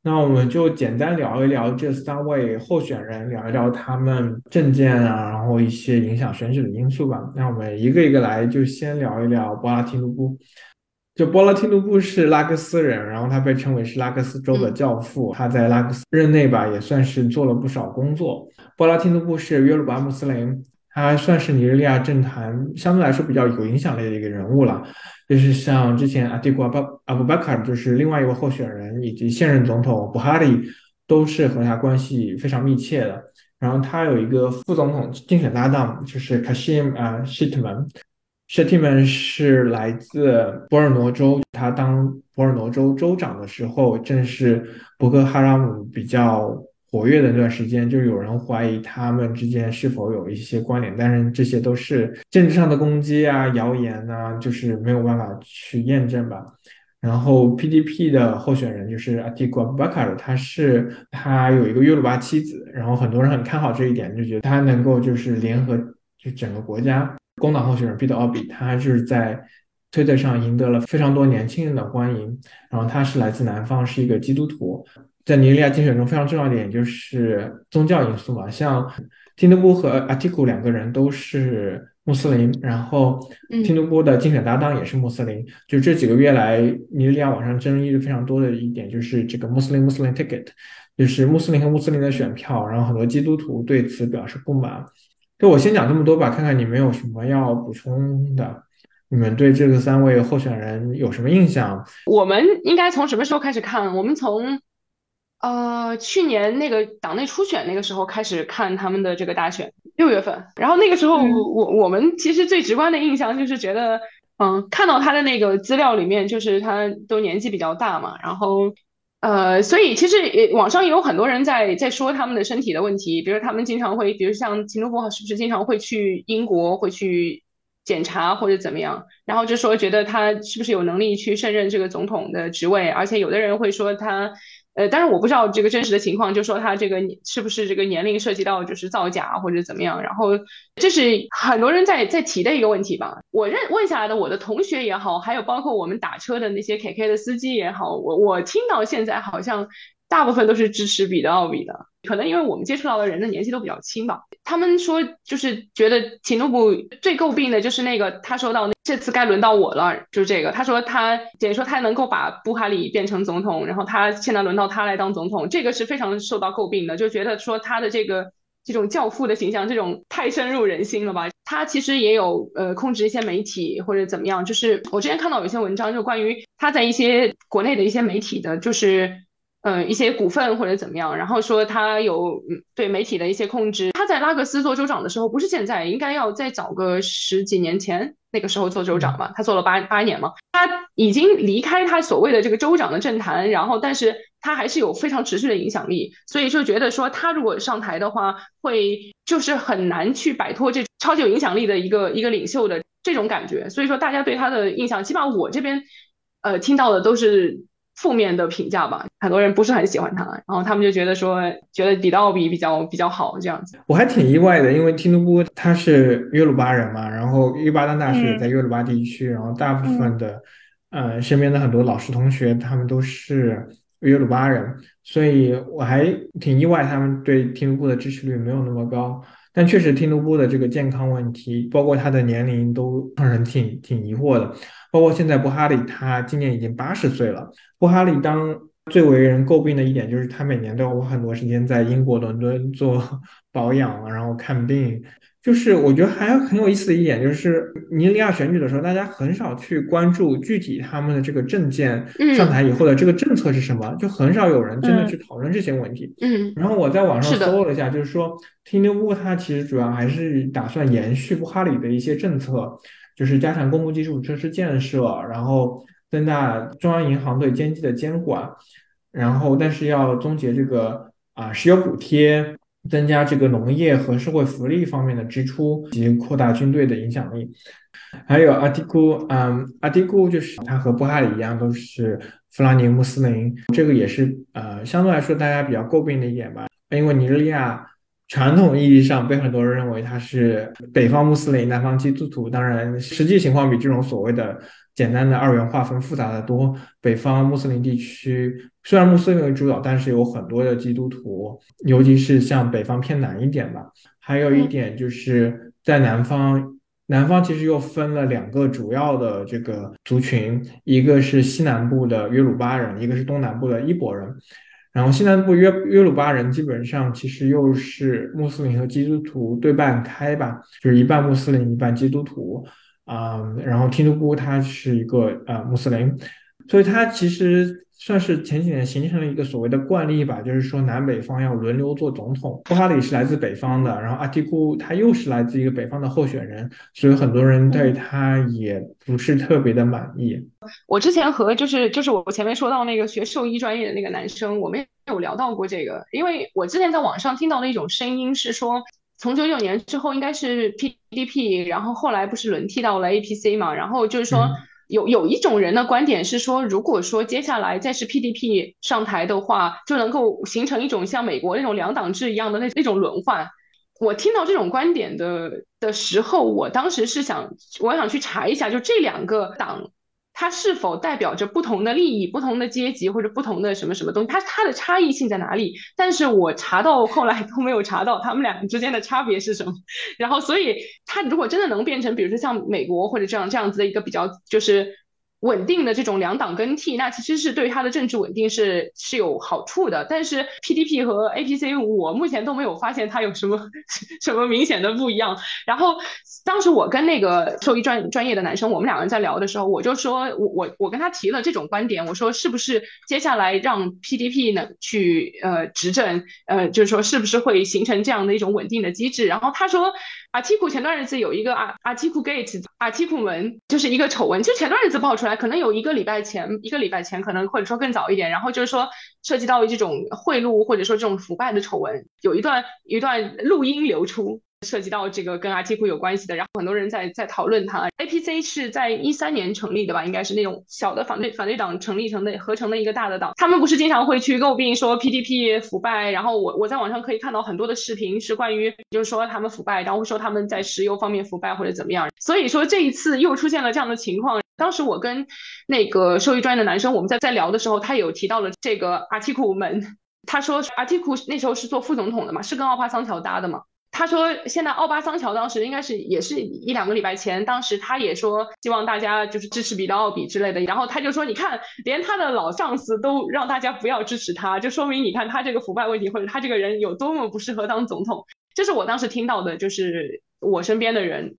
S1: 那我们就简单聊一聊这三位候选人，聊一聊他们政见啊，然后一些影响选举的因素吧。那我们一个一个来，就先聊一聊波拉提努布。就波拉提努布是拉各斯人，然后他被称为是拉各斯州的教父。他在拉各斯任内吧，也算是做了不少工作。波拉提努布是约鲁巴穆斯林，他算是尼日利亚政坛相对来说比较有影响力的一个人物了。就是像之前阿蒂古阿巴阿布巴卡，就是另外一位候选人，以及现任总统布哈里，都是和他关系非常密切的。然后他有一个副总统竞选搭档，就是卡西姆啊希特曼。舍蒂曼是来自博尔诺州，他当博尔诺州州长的时候，正是博克哈拉姆比较活跃的那段时间，就有人怀疑他们之间是否有一些关联，但是这些都是政治上的攻击啊、谣言啊，就是没有办法去验证吧。然后 PDP 的候选人就是阿蒂古巴卡尔，他是他有一个约鲁巴妻子，然后很多人很看好这一点，就觉得他能够就是联合就整个国家。工党候选人彼得·奥比，他就是在推特上赢得了非常多年轻人的欢迎。然后他是来自南方，是一个基督徒。在尼日利亚竞选中非常重要的点就是宗教因素嘛。像听努布和阿提古两个人都是穆斯林，然后听努布的竞选搭档也是穆斯林。就这几个月来，尼日利亚网上争议非常多的一点就是这个穆斯林穆斯林 ticket，就是穆斯林和穆斯林的选票。然后很多基督徒对此表示不满。就我先讲这么多吧，看看你们有什么要补充的。你们对这个三位候选人有什么印象？
S5: 我们应该从什么时候开始看？我们从呃去年那个党内初选那个时候开始看他们的这个大选，六月份。然后那个时候，我我们其实最直观的印象就是觉得，嗯，看到他的那个资料里面，就是他都年纪比较大嘛，然后。呃，所以其实也网上也有很多人在在说他们的身体的问题，比如他们经常会，比如像秦努好是不是经常会去英国会去检查或者怎么样，然后就说觉得他是不是有能力去胜任这个总统的职位，而且有的人会说他。呃，但是我不知道这个真实的情况，就说他这个是不是这个年龄涉及到就是造假或者怎么样，然后这是很多人在在提的一个问题吧。我认问下来的我的同学也好，还有包括我们打车的那些 KK 的司机也好，我我听到现在好像。大部分都是支持彼得奥比的，可能因为我们接触到的人的年纪都比较轻吧。他们说就是觉得秦努布最诟病的就是那个，他说到这次该轮到我了，就是这个。他说他等于说他能够把布哈里变成总统，然后他现在轮到他来当总统，这个是非常受到诟病的，就觉得说他的这个这种教父的形象，这种太深入人心了吧。他其实也有呃控制一些媒体或者怎么样，就是我之前看到有一些文章，就关于他在一些国内的一些媒体的，就是。嗯，一些股份或者怎么样，然后说他有对媒体的一些控制。他在拉各斯做州长的时候，不是现在，应该要再早个十几年前，那个时候做州长嘛，他做了八八年嘛。他已经离开他所谓的这个州长的政坛，然后但是他还是有非常持续的影响力，所以就觉得说他如果上台的话，会就是很难去摆脱这超级有影响力的一个一个领袖的这种感觉。所以说大家对他的印象，起码我这边呃听到的都是。负面的评价吧，很多人不是很喜欢他，然后他们就觉得说，觉得比奥比比较比较好这样子。
S1: 我还挺意外的，因为听努布他是约鲁巴人嘛，然后约巴丹大学在约鲁巴地区，然后大部分的，呃，身边的很多老师同学他们都是约鲁巴人，所以我还挺意外他们对听努布的支持率没有那么高。但确实听努布的这个健康问题，包括他的年龄，都让人挺挺疑惑的。包括现在布哈里，他今年已经八十岁了。布哈里当最为人诟病的一点就是，他每年都要花很多时间在英国伦敦做保养，然后看病。就是我觉得还很有意思的一点，就是尼日利亚选举的时候，大家很少去关注具体他们的这个政见上台以后的这个政策是什么，就很少有人真的去讨论这些问题。
S5: 嗯。
S1: 然后我在网上搜了一下，就是说，听牛布他其实主要还是打算延续布哈里的一些政策。就是加强公共基础设施建设，然后增大中央银行对经济的监管，然后但是要终结这个啊石油补贴，增加这个农业和社会福利方面的支出，及扩大军队的影响力。还有阿蒂库，嗯，阿蒂库就是他和布哈里一样都是弗拉尼穆斯林，这个也是呃相对来说大家比较诟病的一点吧，因为尼日利亚。传统意义上被很多人认为它是北方穆斯林，南方基督徒。当然，实际情况比这种所谓的简单的二元划分复杂的多。北方穆斯林地区虽然穆斯林为主导，但是有很多的基督徒，尤其是像北方偏南一点吧。还有一点就是在南方。南方其实又分了两个主要的这个族群，一个是西南部的约鲁巴人，一个是东南部的伊博人。然后西南部约约鲁巴人基本上其实又是穆斯林和基督徒对半开吧，就是一半穆斯林一半基督徒啊。然后听都姑他是一个呃穆斯林，所以他其实。算是前几年形成了一个所谓的惯例吧，就是说南北方要轮流做总统。布哈里是来自北方的，然后阿提库他又是来自一个北方的候选人，所以很多人对他也不是特别的满意。
S5: 我之前和就是就是我前面说到那个学兽医专业的那个男生，我们有聊到过这个，因为我之前在网上听到的一种声音是说，从九九年之后应该是 PDP，然后后来不是轮替到了 APC 嘛，然后就是说。有有一种人的观点是说，如果说接下来再是 PDP 上台的话，就能够形成一种像美国那种两党制一样的那那种轮换。我听到这种观点的的时候，我当时是想，我想去查一下，就这两个党。它是否代表着不同的利益、不同的阶级或者不同的什么什么东西？它它的差异性在哪里？但是我查到后来都没有查到他们俩之间的差别是什么。然后，所以它如果真的能变成，比如说像美国或者这样这样子的一个比较，就是。稳定的这种两党更替，那其实是对他的政治稳定是是有好处的。但是 PDP 和 APC，我目前都没有发现它有什么 什么明显的不一样。然后当时我跟那个兽医专专业的男生，我们两个人在聊的时候，我就说我我我跟他提了这种观点，我说是不是接下来让 PDP 呢去呃执政，呃就是说是不是会形成这样的一种稳定的机制？然后他说。阿基库前段日子有一个阿阿基库 gate，阿基库门就是一个丑闻，就前段日子爆出来，可能有一个礼拜前，一个礼拜前可能或者说更早一点，然后就是说涉及到这种贿赂或者说这种腐败的丑闻，有一段一段录音流出。涉及到这个跟 r t 库有关系的，然后很多人在在讨论它。APC 是在一三年成立的吧？应该是那种小的反对反对党成立成的合成的一个大的党。他们不是经常会去诟病说 PDP 腐败，然后我我在网上可以看到很多的视频是关于就是说他们腐败，然后说他们在石油方面腐败或者怎么样。所以说这一次又出现了这样的情况。当时我跟那个兽医专业的男生我们在在聊的时候，他有提到了这个 r t 库门，他说 r t 库那时候是做副总统的嘛，是跟奥巴桑乔搭的嘛。他说，现在奥巴桑乔当时应该是也是一两个礼拜前，当时他也说希望大家就是支持比特奥比之类的，然后他就说，你看，连他的老上司都让大家不要支持他，就说明你看他这个腐败问题或者他这个人有多么不适合当总统。这是我当时听到的，就是我身边的人。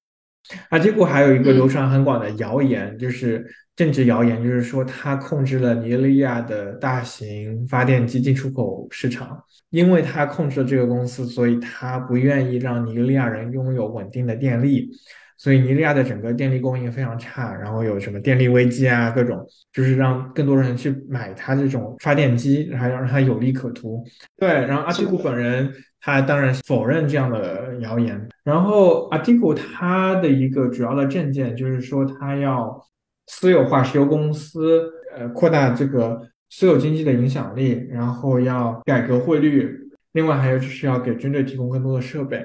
S1: 啊，结果还有一个流传很广的谣言，就是政治谣言，就是说他控制了尼日利亚的大型发电机进出口市场，因为他控制了这个公司，所以他不愿意让尼日利亚人拥有稳定的电力，所以尼日利亚的整个电力供应非常差，然后有什么电力危机啊，各种就是让更多人去买他这种发电机，还要让他有利可图。对，然后阿提古本人。他当然否认这样的谣言。然后阿提古他的一个主要的政见就是说，他要私有化石油公司，呃，扩大这个私有经济的影响力，然后要改革汇率，另外还有就是要给军队提供更多的设备。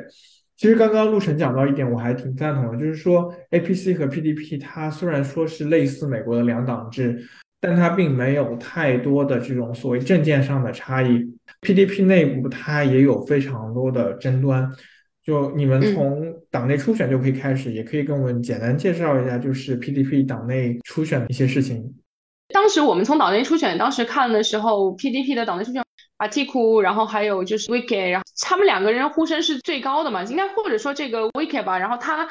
S1: 其实刚刚陆晨讲到一点，我还挺赞同的，就是说 APC 和 PDP 它虽然说是类似美国的两党制。但它并没有太多的这种所谓政见上的差异，PDP 内部它也有非常多的争端。就你们从党内初选就可以开始，也可以跟我们简单介绍一下，就是 PDP 党内初选的一些事情。
S5: 当时我们从党内初选当时看的时候，PDP 的党内初选，阿提库，然后还有就是 Wiki，然后他们两个人呼声是最高的嘛，应该或者说这个 Wiki 吧，然后他。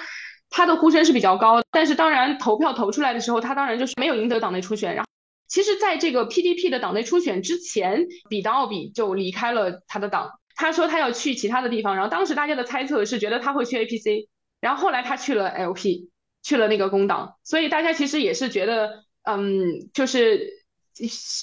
S5: 他的呼声是比较高，但是当然投票投出来的时候，他当然就是没有赢得党内初选，然后。其实，在这个 PDP 的党内初选之前，比达奥比就离开了他的党。他说他要去其他的地方，然后当时大家的猜测是觉得他会去 APC，然后后来他去了 LP，去了那个工党。所以大家其实也是觉得，嗯，就是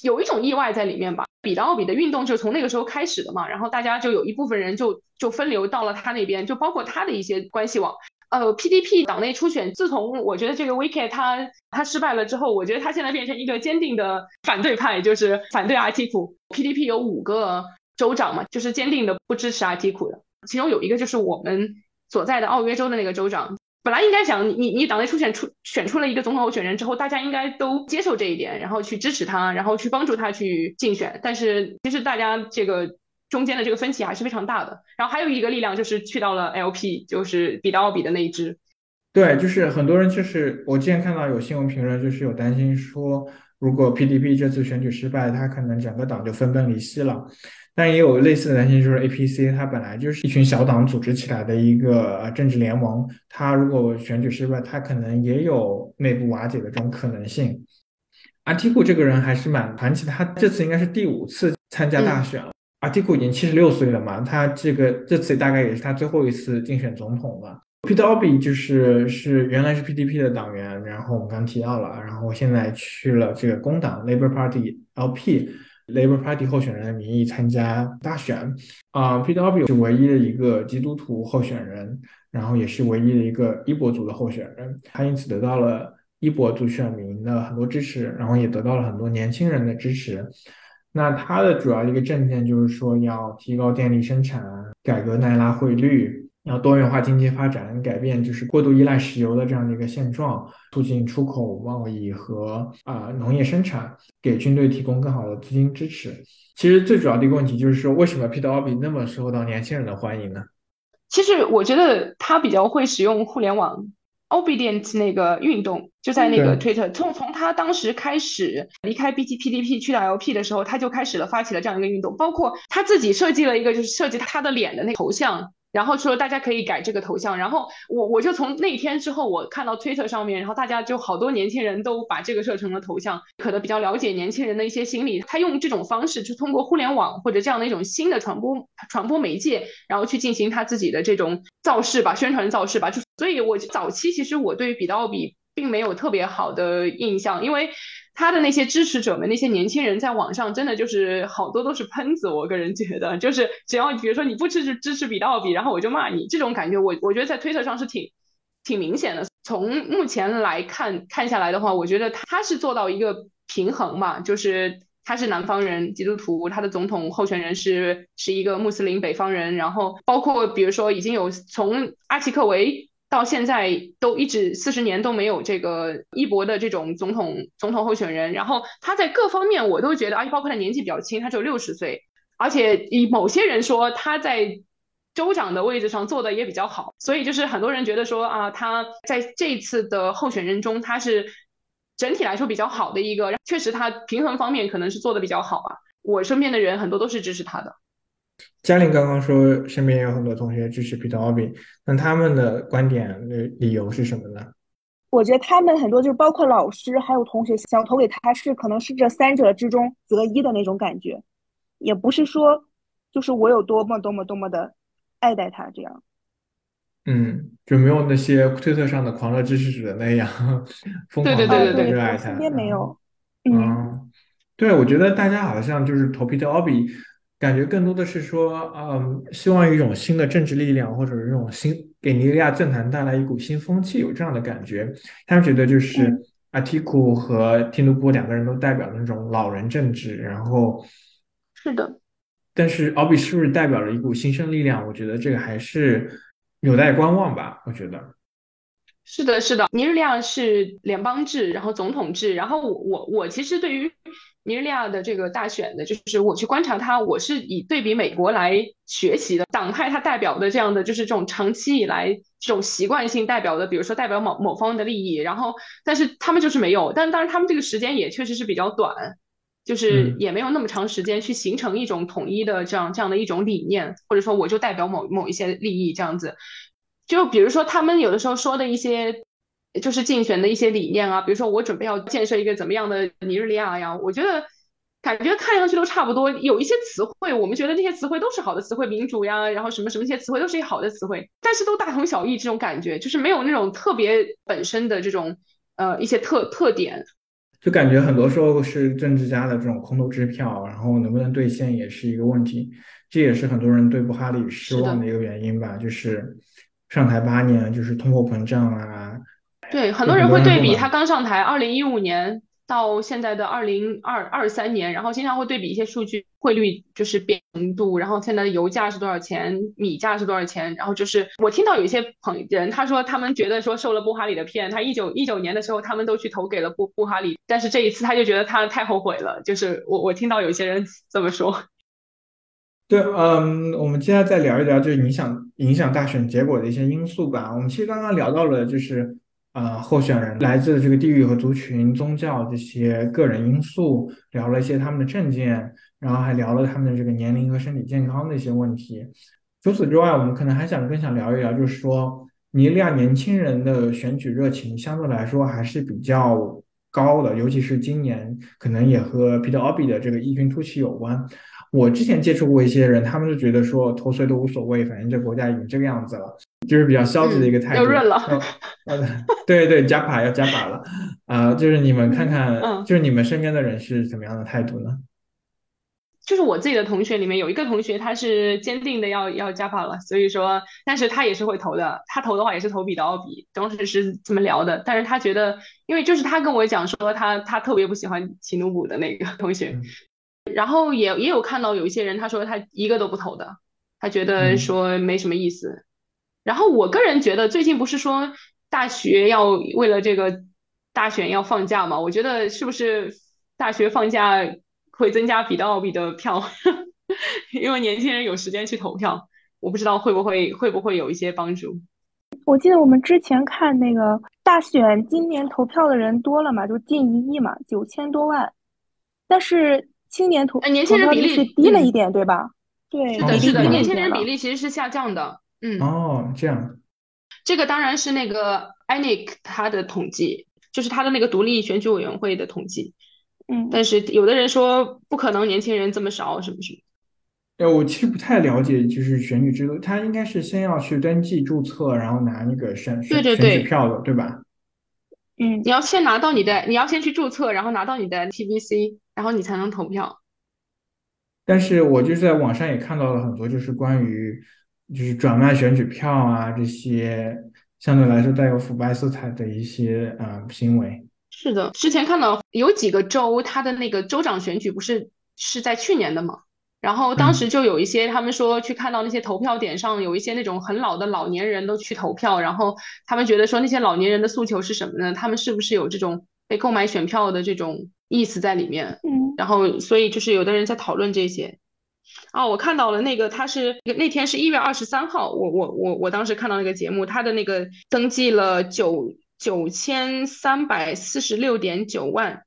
S5: 有一种意外在里面吧。比达奥比的运动就从那个时候开始的嘛，然后大家就有一部分人就就分流到了他那边，就包括他的一些关系网。呃，PDP 党内初选，自从我觉得这个 Wiki 他他失败了之后，我觉得他现在变成一个坚定的反对派，就是反对 RT 库。PDP 有五个州长嘛，就是坚定的不支持 RT 库的，其中有一个就是我们所在的奥约州的那个州长。本来应该讲，你你党内初选出选出了一个总统候选人之后，大家应该都接受这一点，然后去支持他，然后去帮助他去竞选。但是其实大家这个。中间的这个分歧还是非常大的，然后还有一个力量就是去到了 LP，就是比达奥比的那一支。
S1: 对，就是很多人就是我之前看到有新闻评论，就是有担心说，如果 PDP 这次选举失败，他可能整个党就分崩离析了。但也有类似的担心，就是 APC 它本来就是一群小党组织起来的一个政治联盟，它如果选举失败，它可能也有内部瓦解的这种可能性。阿提库这个人还是蛮传奇的，他这次应该是第五次参加大选了。阿提库已经七十六岁了嘛，他这个这次大概也是他最后一次竞选总统了。Peter Obi 就是是原来是 PDP 的党员，然后我们刚提到了，然后现在去了这个工党 Labor Party LP。Labor Party 候选人的名义参加大选啊，Peter o b i 是唯一的一个基督徒候选人，然后也是唯一的一个伊博族的候选人，他因此得到了伊博族选民的很多支持，然后也得到了很多年轻人的支持。那他的主要一个政见就是说要提高电力生产，改革奈拉汇率。要多元化经济发展，改变就是过度依赖石油的这样的一个现状，促进出口贸易和啊农业生产，给军队提供更好的资金支持。其实最主要的一个问题就是说，为什么 Peter Obi 那么受到年轻人的欢迎呢？
S5: 其实我觉得他比较会使用互联网，Obedient 那个运动就在那个 Twitter。从从他当时开始离开 BT PDP 去到 LP 的时候，他就开始了发起了这样一个运动，包括他自己设计了一个就是设计他的脸的那个头像。然后说大家可以改这个头像，然后我我就从那天之后，我看到 Twitter 上面，然后大家就好多年轻人都把这个设成了头像，可能比较了解年轻人的一些心理，他用这种方式，就通过互联网或者这样的一种新的传播传播媒介，然后去进行他自己的这种造势吧，宣传造势吧，就所以，我早期其实我对比奥比并没有特别好的印象，因为。他的那些支持者们，那些年轻人在网上真的就是好多都是喷子，我个人觉得，就是只要比如说你不支持支持比奥比，然后我就骂你，这种感觉我我觉得在推特上是挺挺明显的。从目前来看看下来的话，我觉得他是做到一个平衡嘛，就是他是南方人，基督徒，他的总统候选人是是一个穆斯林北方人，然后包括比如说已经有从阿奇克维。到现在都一直四十年都没有这个一博的这种总统总统候选人，然后他在各方面我都觉得，而且包括他年纪比较轻，他只有六十岁，而且以某些人说他在州长的位置上做的也比较好，所以就是很多人觉得说啊，他在这次的候选人中他是整体来说比较好的一个，确实他平衡方面可能是做的比较好啊，我身边的人很多都是支持他的。
S1: 嘉玲刚刚说，身边有很多同学支持 Peter Obi，那他们的观点的理由是什么呢？
S4: 我觉得他们很多就是包括老师还有同学想投给他，是可能是这三者之中择一的那种感觉，也不是说就是我有多么多么多么的爱戴他这样。
S1: 嗯，就没有那些推特上的狂热支持者那样 疯狂
S5: 的
S1: 热爱他。
S4: 身边没有。
S1: 嗯，对，我觉得大家好像就是投 Peter Obi。感觉更多的是说，嗯，希望一种新的政治力量，或者是这种新给尼日利亚政坛带来一股新风气，有这样的感觉。他们觉得就是阿提库和蒂努布两个人都代表那种老人政治，然后
S5: 是的，
S1: 但是奥比是不是代表了一股新生力量？我觉得这个还是有待观望吧。我觉得
S5: 是的，是的，尼日利亚是联邦制，然后总统制，然后我我我其实对于。尼日利亚的这个大选的，就是我去观察它，我是以对比美国来学习的。党派它代表的这样的，就是这种长期以来这种习惯性代表的，比如说代表某某方的利益，然后但是他们就是没有，但当然他们这个时间也确实是比较短，就是也没有那么长时间去形成一种统一的这样这样的一种理念，或者说我就代表某某一些利益这样子。就比如说他们有的时候说的一些。就是竞选的一些理念啊，比如说我准备要建设一个怎么样的尼日利亚呀？我觉得感觉看上去都差不多，有一些词汇，我们觉得那些词汇都是好的词汇，民主呀，然后什么什么一些词汇都是一些好的词汇，但是都大同小异，这种感觉就是没有那种特别本身的这种呃一些特特点，
S1: 就感觉很多时候是政治家的这种空头支票，然后能不能兑现也是一个问题，这也是很多人对布哈里失望的一个原因吧，就是上台八年，就是通货膨胀啊。
S5: 对，很多人会对比他刚上台，二零一五年到现在的二零二二三年，然后经常会对比一些数据，汇率就是贬度，然后现在的油价是多少钱，米价是多少钱，然后就是我听到有一些朋人他说他们觉得说受了布哈里的骗，他一九一九年的时候他们都去投给了布布哈里，但是这一次他就觉得他太后悔了，就是我我听到有些人这么说。
S1: 对，嗯，我们接下来再聊一聊，就是你想影响大选结果的一些因素吧。我们其实刚刚聊到了，就是呃，候选人来自这个地域和族群、宗教这些个人因素，聊了一些他们的证件，然后还聊了他们的这个年龄和身体健康的一些问题。除此之外，我们可能还想更想聊一聊，就是说尼日利亚年轻人的选举热情相对来说还是比较高的，尤其是今年，可能也和 Peter Obi 的这个异军突起有关。我之前接触过一些人，他们就觉得说投谁都无所谓，反正这国家已经这个样子了，就是比较消极的一个态度。
S5: 要润了，
S1: 呃，对对，加把要加把了，啊，就是你们看看，就是你们身边的人是怎么样的态度呢？
S5: 就是我自己的同学里面有一个同学，他是坚定的要要加法了，所以说，但是他也是会投的，他投的话也是投比的奥比，当时是这么聊的，但是他觉得，因为就是他跟我讲说，他他特别不喜欢奇努补的那个同学。然后也也有看到有一些人，他说他一个都不投的，他觉得说没什么意思。然后我个人觉得，最近不是说大学要为了这个大选要放假嘛？我觉得是不是大学放假会增加比的奥比的票？因为年轻人有时间去投票，我不知道会不会会不会有一些帮助。
S4: 我记得我们之前看那个大选，今年投票的人多了嘛，就近一亿嘛，九千多万，但是。青年投
S5: 年轻人比例
S4: 低了一点，对吧？对，
S5: 是的，是的，年轻人比例其实是下降的。嗯，
S1: 哦，这样，
S5: 这个当然是那个 INIC 他的统计，就是他的那个独立选举委员会的统计。
S4: 嗯，
S5: 但是有的人说不可能年轻人这么少，什么什么。
S1: 哎，我其实不太了解，就是选举制度，他应该是先要去登记注册，然后拿那个选选选举票的，对吧？
S5: 嗯，你要先拿到你的，你要先去注册，然后拿到你的 TVC，然后你才能投票。
S1: 但是我就是在网上也看到了很多，就是关于就是转卖选举票啊这些相对来说带有腐败色彩的一些啊行为。
S5: 是的，之前看到有几个州，他的那个州长选举不是是在去年的吗？然后当时就有一些，他们说去看到那些投票点上有一些那种很老的老年人都去投票，然后他们觉得说那些老年人的诉求是什么呢？他们是不是有这种被购买选票的这种意思在里面？
S4: 嗯，
S5: 然后所以就是有的人在讨论这些。哦，我看到了那个他是那天是一月二十三号，我我我我当时看到那个节目，他的那个登记了九九千三百四十六点九万，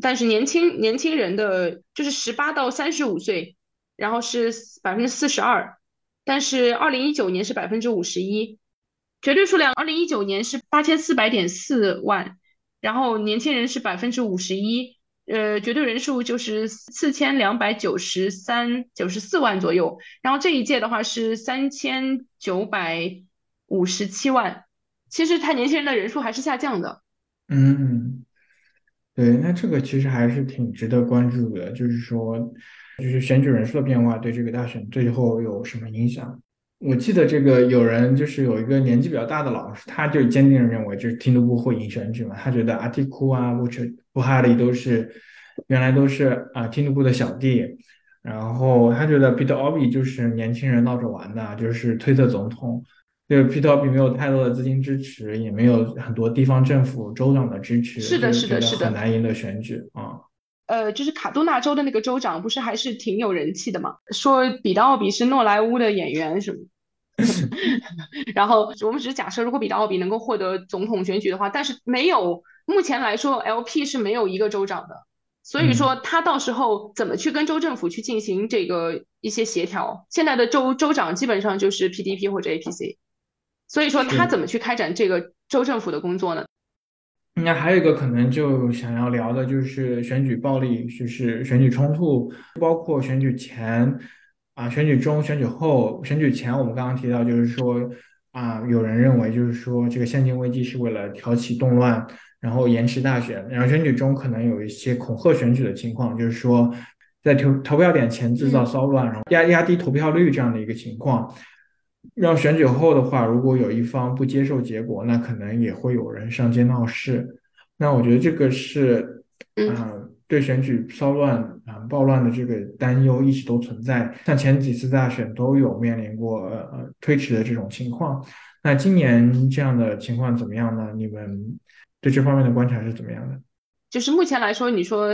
S5: 但是年轻年轻人的就是十八到三十五岁。然后是百分之四十二，但是二零一九年是百分之五十一，绝对数量二零一九年是八千四百点四万，然后年轻人是百分之五十一，呃，绝对人数就是四千两百九十三九十四万左右，然后这一届的话是三千九百五十七万，其实他年轻人的人数还是下降的。
S1: 嗯，对，那这个其实还是挺值得关注的，就是说。就是选举人数的变化对这个大选最后有什么影响？我记得这个有人就是有一个年纪比较大的老师，他就坚定的认为就是听都不会赢选举嘛。他觉得阿蒂库啊、布彻、布哈里都是原来都是啊听都布的小弟，然后他觉得 Peter Obi 就是年轻人闹着玩的，就是推特总统。就是 Peter Obi 没有太多的资金支持，也没有很多地方政府州长的支持，
S5: 是的，是的，是的，
S1: 很难赢得选举啊。
S5: 呃，就是卡杜纳州的那个州长，不是还是挺有人气的嘛？说比达奥比是诺莱乌的演员什么？然后我们只是假设，如果比达奥比能够获得总统选举的话，但是没有，目前来说，LP 是没有一个州长的，所以说他到时候怎么去跟州政府去进行这个一些协调？现在的州州长基本上就是 PDP 或者 APC，所以说他怎么去开展这个州政府的工作呢？
S1: 那还有一个可能就想要聊的就是选举暴力，就是选举冲突，包括选举前啊、选举中、选举后。选举前我们刚刚提到，就是说啊，有人认为就是说这个现金危机是为了挑起动乱，然后延迟大选。然后选举中可能有一些恐吓选举的情况，就是说在投投票点前制造骚乱，然后压压低投票率这样的一个情况。让选举后的话，如果有一方不接受结果，那可能也会有人上街闹事。那我觉得这个是，嗯，对选举骚乱啊、暴乱的这个担忧一直都存在。像前几次大选都有面临过呃推迟的这种情况。那今年这样的情况怎么样呢？你们对这方面的观察是怎么样的？
S5: 就是目前来说，你说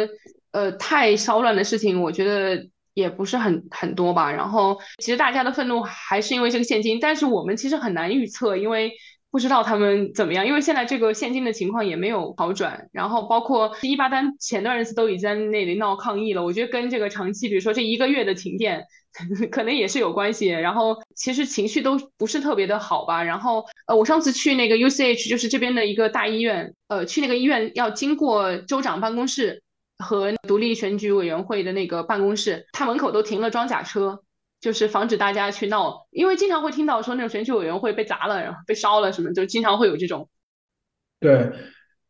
S5: 呃太骚乱的事情，我觉得。也不是很很多吧。然后其实大家的愤怒还是因为这个现金，但是我们其实很难预测，因为不知道他们怎么样，因为现在这个现金的情况也没有好转。然后包括一八单前段日子都已经在那里闹抗议了，我觉得跟这个长期，比如说这一个月的停电。可能也是有关系，然后其实情绪都不是特别的好吧。然后呃，我上次去那个 UCH，就是这边的一个大医院，呃，去那个医院要经过州长办公室和独立选举委员会的那个办公室，他门口都停了装甲车，就是防止大家去闹，因为经常会听到说那种选举委员会被砸了，然后被烧了什么，就经常会有这种。
S1: 对，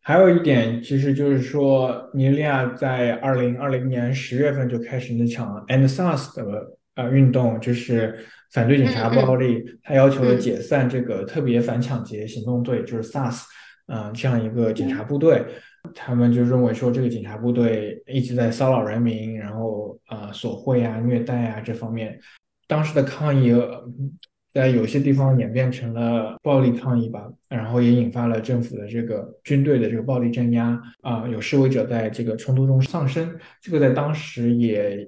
S1: 还有一点其实就是说，尼日利亚在二零二零年十月份就开始那场 End SARS 的。呃，运动就是反对警察暴力，他要求解散这个特别反抢劫行动队，就是 SARS，嗯，这样一个警察部队，他们就认为说这个警察部队一直在骚扰人民，然后呃索贿啊、虐待啊这方面，当时的抗议在有些地方演变成了暴力抗议吧，然后也引发了政府的这个军队的这个暴力镇压啊，有示威者在这个冲突中丧生，这个在当时也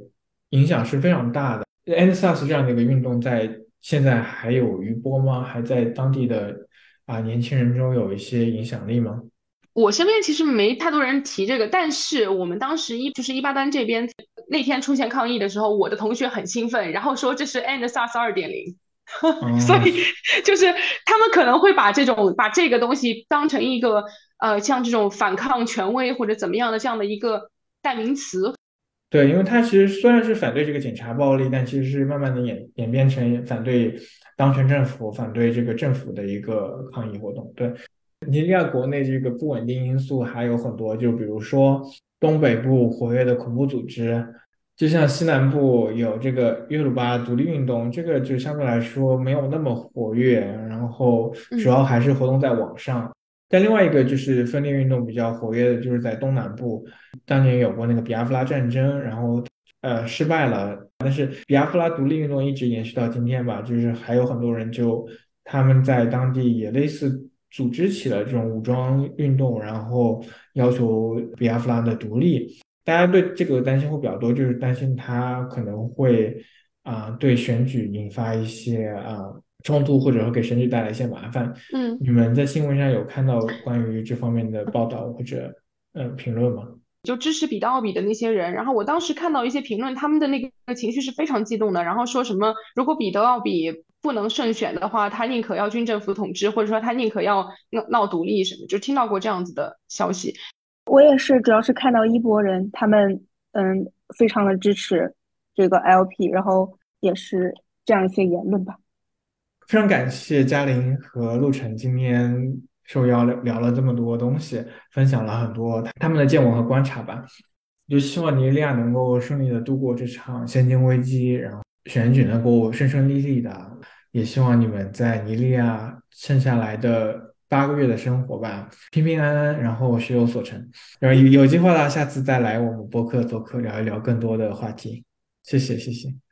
S1: 影响是非常大的。NSAS 这样的一个运动在现在还有余波吗？还在当地的啊年轻人中有一些影响力吗？
S5: 我身边其实没太多人提这个，但是我们当时一就是一八班这边那天出现抗议的时候，我的同学很兴奋，然后说这是 End SARS 二点零，所以就是他们可能会把这种把这个东西当成一个呃像这种反抗权威或者怎么样的这样的一个代名词。
S1: 对，因为他其实虽然是反对这个警察暴力，但其实是慢慢的演演变成反对当权政府、反对这个政府的一个抗议活动。对，尼日利亚国内这个不稳定因素还有很多，就比如说东北部活跃的恐怖组织，就像西南部有这个约鲁巴独立运动，这个就相对来说没有那么活跃，然后主要还是活动在网上。但另外一个就是分裂运动比较活跃的，就是在东南部，当年有过那个比亚夫拉战争，然后呃失败了，但是比亚夫拉独立运动一直延续到今天吧，就是还有很多人就他们在当地也类似组织起了这种武装运动，然后要求比亚夫拉的独立。大家对这个担心会比较多，就是担心他可能会啊对选举引发一些啊。冲突或者说给选举带来一些麻烦。
S5: 嗯，
S1: 你们在新闻上有看到关于这方面的报道或者呃评论吗？
S5: 就支持比特奥比的那些人，然后我当时看到一些评论，他们的那个情绪是非常激动的，然后说什么如果彼得奥比不能胜选的话，他宁可要军政府统治，或者说他宁可要闹闹独立什么，就听到过这样子的消息。
S4: 我也是，主要是看到一波人，他们嗯非常的支持这个 LP，然后也是这样一些言论吧。
S1: 非常感谢嘉玲和陆晨今天受邀聊聊了这么多东西，分享了很多他们的见闻和观察吧。就希望尼日利亚能够顺利的度过这场现金危机，然后选举能够顺顺利利的。也希望你们在尼利亚剩下来的八个月的生活吧，平平安安，然后学有所成。然后有有计划的，下次再来我们播客做客，聊一聊更多的话题。谢谢，谢谢。